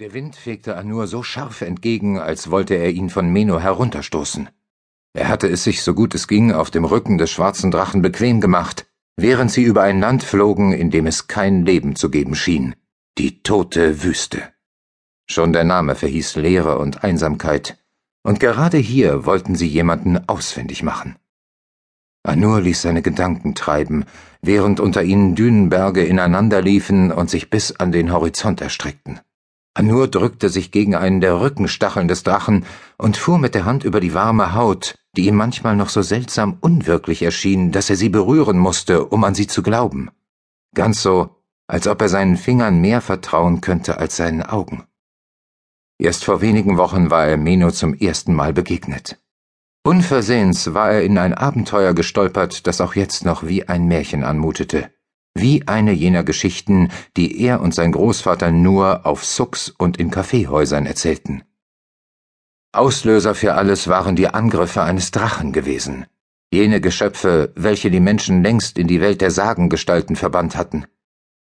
Der Wind fegte Anur so scharf entgegen, als wollte er ihn von Meno herunterstoßen. Er hatte es sich, so gut es ging, auf dem Rücken des schwarzen Drachen bequem gemacht, während sie über ein Land flogen, in dem es kein Leben zu geben schien, die tote Wüste. Schon der Name verhieß Leere und Einsamkeit, und gerade hier wollten sie jemanden ausfindig machen. Anur ließ seine Gedanken treiben, während unter ihnen Dünenberge ineinanderliefen und sich bis an den Horizont erstreckten. Anur drückte sich gegen einen der Rückenstacheln des Drachen und fuhr mit der Hand über die warme Haut, die ihm manchmal noch so seltsam unwirklich erschien, dass er sie berühren musste, um an sie zu glauben. Ganz so, als ob er seinen Fingern mehr vertrauen könnte als seinen Augen. Erst vor wenigen Wochen war er Meno zum ersten Mal begegnet. Unversehens war er in ein Abenteuer gestolpert, das auch jetzt noch wie ein Märchen anmutete wie eine jener Geschichten, die er und sein Großvater nur auf Sucks und in Kaffeehäusern erzählten. Auslöser für alles waren die Angriffe eines Drachen gewesen, jene Geschöpfe, welche die Menschen längst in die Welt der Sagengestalten verbannt hatten.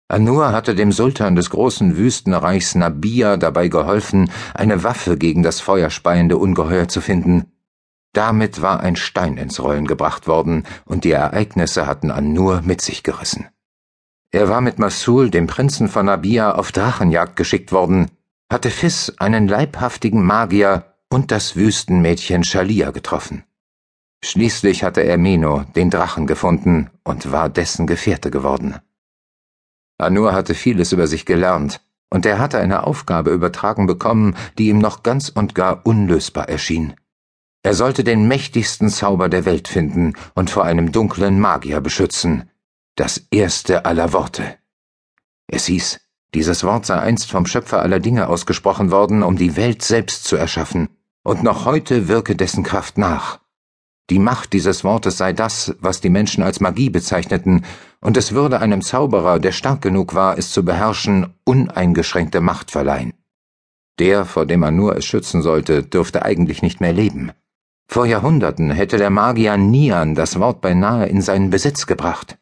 Anur hatte dem Sultan des großen Wüstenreichs Nabia dabei geholfen, eine Waffe gegen das feuerspeiende Ungeheuer zu finden. Damit war ein Stein ins Rollen gebracht worden, und die Ereignisse hatten Anur mit sich gerissen. Er war mit Masul, dem Prinzen von Nabia, auf Drachenjagd geschickt worden, hatte Fis, einen leibhaftigen Magier, und das Wüstenmädchen Shalia getroffen. Schließlich hatte er Meno, den Drachen, gefunden und war dessen Gefährte geworden. Anur hatte vieles über sich gelernt, und er hatte eine Aufgabe übertragen bekommen, die ihm noch ganz und gar unlösbar erschien. Er sollte den mächtigsten Zauber der Welt finden und vor einem dunklen Magier beschützen, das erste aller Worte. Es hieß, dieses Wort sei einst vom Schöpfer aller Dinge ausgesprochen worden, um die Welt selbst zu erschaffen, und noch heute wirke dessen Kraft nach. Die Macht dieses Wortes sei das, was die Menschen als Magie bezeichneten, und es würde einem Zauberer, der stark genug war, es zu beherrschen, uneingeschränkte Macht verleihen. Der, vor dem man nur es schützen sollte, dürfte eigentlich nicht mehr leben. Vor Jahrhunderten hätte der Magier Nian das Wort beinahe in seinen Besitz gebracht.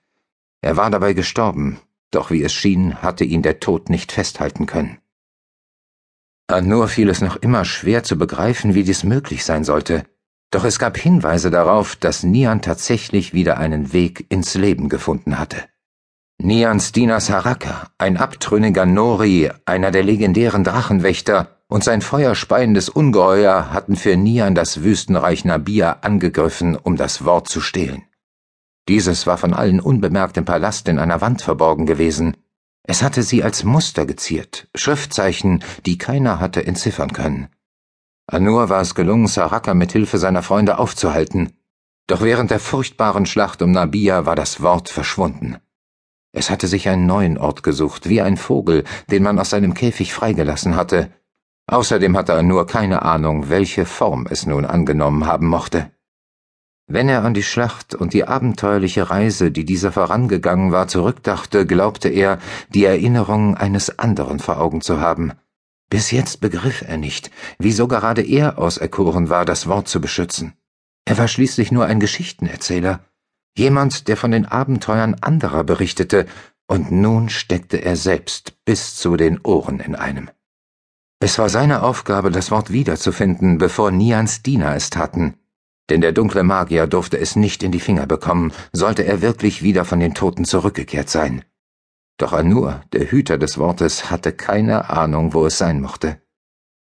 Er war dabei gestorben, doch wie es schien, hatte ihn der Tod nicht festhalten können. An Nur fiel es noch immer schwer zu begreifen, wie dies möglich sein sollte, doch es gab Hinweise darauf, dass Nian tatsächlich wieder einen Weg ins Leben gefunden hatte. Nians Diener Saraka, ein abtrünniger Nori, einer der legendären Drachenwächter, und sein feuerspeiendes Ungeheuer hatten für Nian das Wüstenreich Nabia angegriffen, um das Wort zu stehlen. Dieses war von allen unbemerkt im Palast in einer Wand verborgen gewesen. Es hatte sie als Muster geziert, Schriftzeichen, die keiner hatte entziffern können. Anur war es gelungen, Saraka mit Hilfe seiner Freunde aufzuhalten. Doch während der furchtbaren Schlacht um Nabia war das Wort verschwunden. Es hatte sich einen neuen Ort gesucht, wie ein Vogel, den man aus seinem Käfig freigelassen hatte. Außerdem hatte Anur keine Ahnung, welche Form es nun angenommen haben mochte. Wenn er an die Schlacht und die abenteuerliche Reise, die dieser vorangegangen war, zurückdachte, glaubte er, die Erinnerung eines anderen vor Augen zu haben. Bis jetzt begriff er nicht, wieso gerade er auserkoren war, das Wort zu beschützen. Er war schließlich nur ein Geschichtenerzähler, jemand, der von den Abenteuern anderer berichtete, und nun steckte er selbst bis zu den Ohren in einem. Es war seine Aufgabe, das Wort wiederzufinden, bevor Nians Diener es taten, denn der dunkle Magier durfte es nicht in die Finger bekommen, sollte er wirklich wieder von den Toten zurückgekehrt sein. Doch Anur, der Hüter des Wortes, hatte keine Ahnung, wo es sein mochte.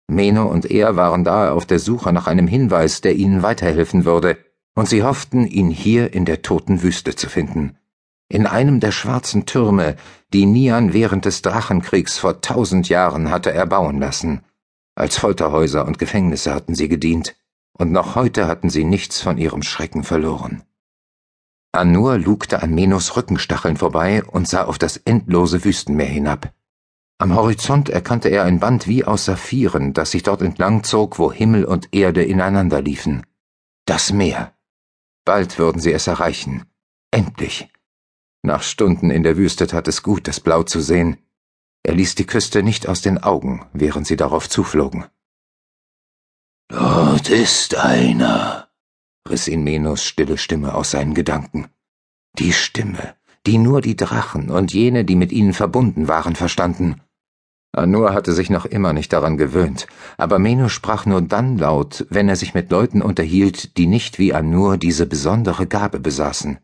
Meno und er waren daher auf der Suche nach einem Hinweis, der ihnen weiterhelfen würde, und sie hofften, ihn hier in der toten Wüste zu finden. In einem der schwarzen Türme, die Nian während des Drachenkriegs vor tausend Jahren hatte erbauen lassen. Als Folterhäuser und Gefängnisse hatten sie gedient und noch heute hatten sie nichts von ihrem Schrecken verloren. Anur lugte an Menos Rückenstacheln vorbei und sah auf das endlose Wüstenmeer hinab. Am Horizont erkannte er ein Band wie aus Saphiren, das sich dort entlang zog, wo Himmel und Erde ineinander liefen. Das Meer. Bald würden sie es erreichen. Endlich. Nach Stunden in der Wüste tat es gut, das Blau zu sehen. Er ließ die Küste nicht aus den Augen, während sie darauf zuflogen. Dort ist einer, riss ihn Menos stille Stimme aus seinen Gedanken. Die Stimme, die nur die Drachen und jene, die mit ihnen verbunden waren, verstanden. Anur hatte sich noch immer nicht daran gewöhnt, aber Meno sprach nur dann laut, wenn er sich mit Leuten unterhielt, die nicht wie Anur diese besondere Gabe besaßen.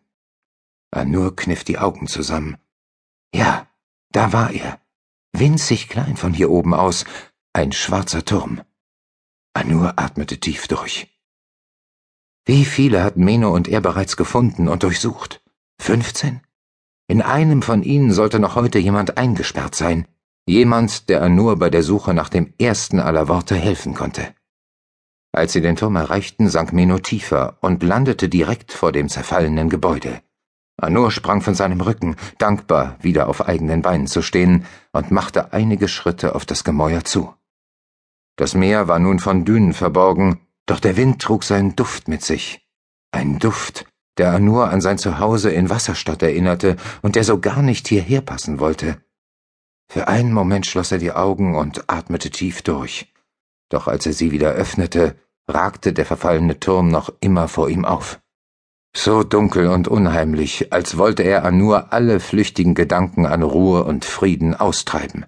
Anur kniff die Augen zusammen. Ja, da war er. Winzig klein von hier oben aus, ein schwarzer Turm. Anur atmete tief durch. Wie viele hatten Meno und er bereits gefunden und durchsucht? Fünfzehn? In einem von ihnen sollte noch heute jemand eingesperrt sein. Jemand, der Anur bei der Suche nach dem ersten aller Worte helfen konnte. Als sie den Turm erreichten, sank Meno tiefer und landete direkt vor dem zerfallenen Gebäude. Anur sprang von seinem Rücken, dankbar, wieder auf eigenen Beinen zu stehen, und machte einige Schritte auf das Gemäuer zu. Das Meer war nun von Dünen verborgen, doch der Wind trug seinen Duft mit sich. Ein Duft, der Anur an sein Zuhause in Wasserstadt erinnerte und der so gar nicht hierher passen wollte. Für einen Moment schloss er die Augen und atmete tief durch. Doch als er sie wieder öffnete, ragte der verfallene Turm noch immer vor ihm auf. So dunkel und unheimlich, als wollte er an nur alle flüchtigen Gedanken an Ruhe und Frieden austreiben.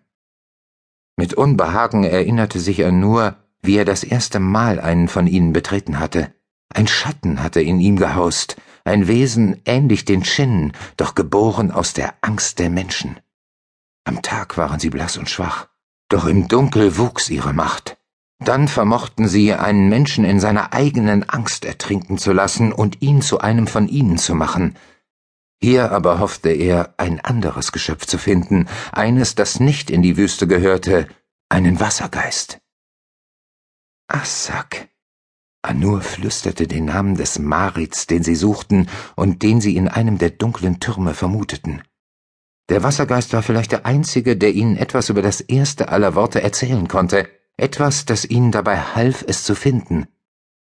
Mit Unbehagen erinnerte sich er nur, wie er das erste Mal einen von ihnen betreten hatte. Ein Schatten hatte in ihm gehaust, ein Wesen ähnlich den Schinnen, doch geboren aus der Angst der Menschen. Am Tag waren sie blass und schwach, doch im Dunkel wuchs ihre Macht. Dann vermochten sie, einen Menschen in seiner eigenen Angst ertrinken zu lassen und ihn zu einem von ihnen zu machen. Hier aber hoffte er, ein anderes Geschöpf zu finden, eines, das nicht in die Wüste gehörte, einen Wassergeist. Assak. Anur flüsterte den Namen des Marits, den sie suchten und den sie in einem der dunklen Türme vermuteten. Der Wassergeist war vielleicht der Einzige, der ihnen etwas über das erste aller Worte erzählen konnte, etwas, das ihnen dabei half, es zu finden.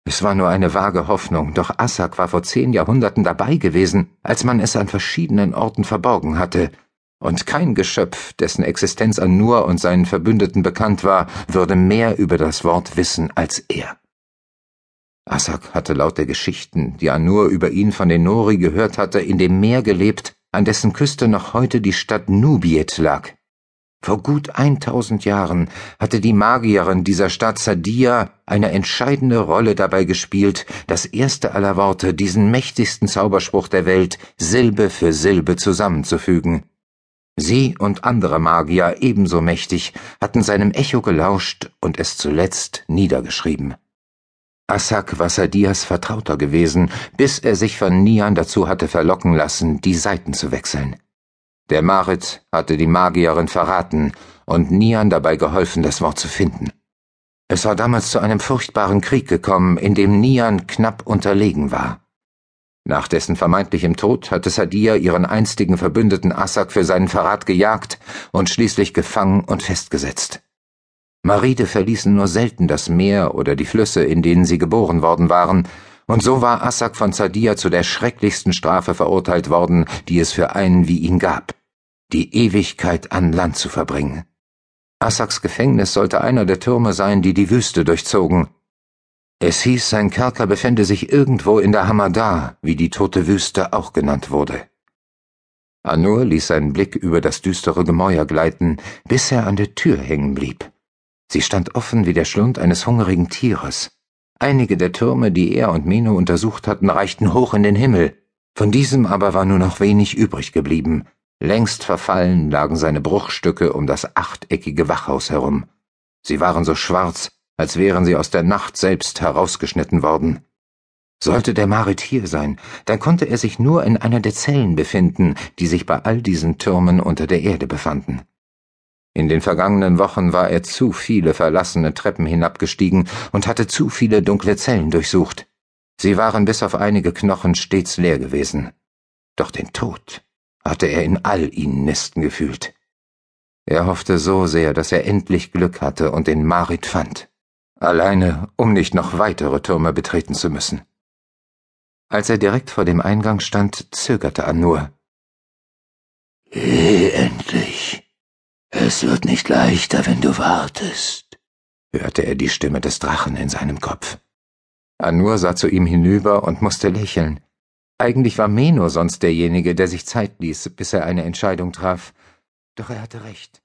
Es war nur eine vage Hoffnung, doch Assak war vor zehn Jahrhunderten dabei gewesen, als man es an verschiedenen Orten verborgen hatte, und kein Geschöpf, dessen Existenz an Nur und seinen Verbündeten bekannt war, würde mehr über das Wort wissen als er. Assak hatte laut der Geschichten, die Anur über ihn von den Nori gehört hatte, in dem Meer gelebt, an dessen Küste noch heute die Stadt Nubiet lag. Vor gut eintausend Jahren hatte die Magierin dieser Stadt Sadia eine entscheidende Rolle dabei gespielt, das erste aller Worte, diesen mächtigsten Zauberspruch der Welt, Silbe für Silbe zusammenzufügen. Sie und andere Magier ebenso mächtig hatten seinem Echo gelauscht und es zuletzt niedergeschrieben. Assak war Sadias Vertrauter gewesen, bis er sich von Nian dazu hatte verlocken lassen, die Seiten zu wechseln. Der Marit hatte die Magierin verraten und Nian dabei geholfen, das Wort zu finden. Es war damals zu einem furchtbaren Krieg gekommen, in dem Nian knapp unterlegen war. Nach dessen vermeintlichem Tod hatte Sadia ihren einstigen Verbündeten Assak für seinen Verrat gejagt und schließlich gefangen und festgesetzt. Maride verließen nur selten das Meer oder die Flüsse, in denen sie geboren worden waren, und so war Assak von Zadia zu der schrecklichsten Strafe verurteilt worden, die es für einen wie ihn gab, die Ewigkeit an Land zu verbringen. Assaks Gefängnis sollte einer der Türme sein, die die Wüste durchzogen. Es hieß, sein Kerker befände sich irgendwo in der Hamadar, wie die tote Wüste auch genannt wurde. Anur ließ seinen Blick über das düstere Gemäuer gleiten, bis er an der Tür hängen blieb. Sie stand offen wie der Schlund eines hungrigen Tieres. Einige der Türme, die er und Meno untersucht hatten, reichten hoch in den Himmel. Von diesem aber war nur noch wenig übrig geblieben. Längst verfallen lagen seine Bruchstücke um das achteckige Wachhaus herum. Sie waren so schwarz, als wären sie aus der Nacht selbst herausgeschnitten worden. Sollte der Marit hier sein, dann konnte er sich nur in einer der Zellen befinden, die sich bei all diesen Türmen unter der Erde befanden. In den vergangenen Wochen war er zu viele verlassene Treppen hinabgestiegen und hatte zu viele dunkle Zellen durchsucht. Sie waren bis auf einige Knochen stets leer gewesen. Doch den Tod hatte er in all ihnen nisten gefühlt. Er hoffte so sehr, dass er endlich Glück hatte und den Marit fand. Alleine, um nicht noch weitere Türme betreten zu müssen. Als er direkt vor dem Eingang stand, zögerte er nur. Es wird nicht leichter, wenn du wartest, hörte er die Stimme des Drachen in seinem Kopf. Anur sah zu ihm hinüber und musste lächeln. Eigentlich war Meno sonst derjenige, der sich Zeit ließ, bis er eine Entscheidung traf. Doch er hatte recht.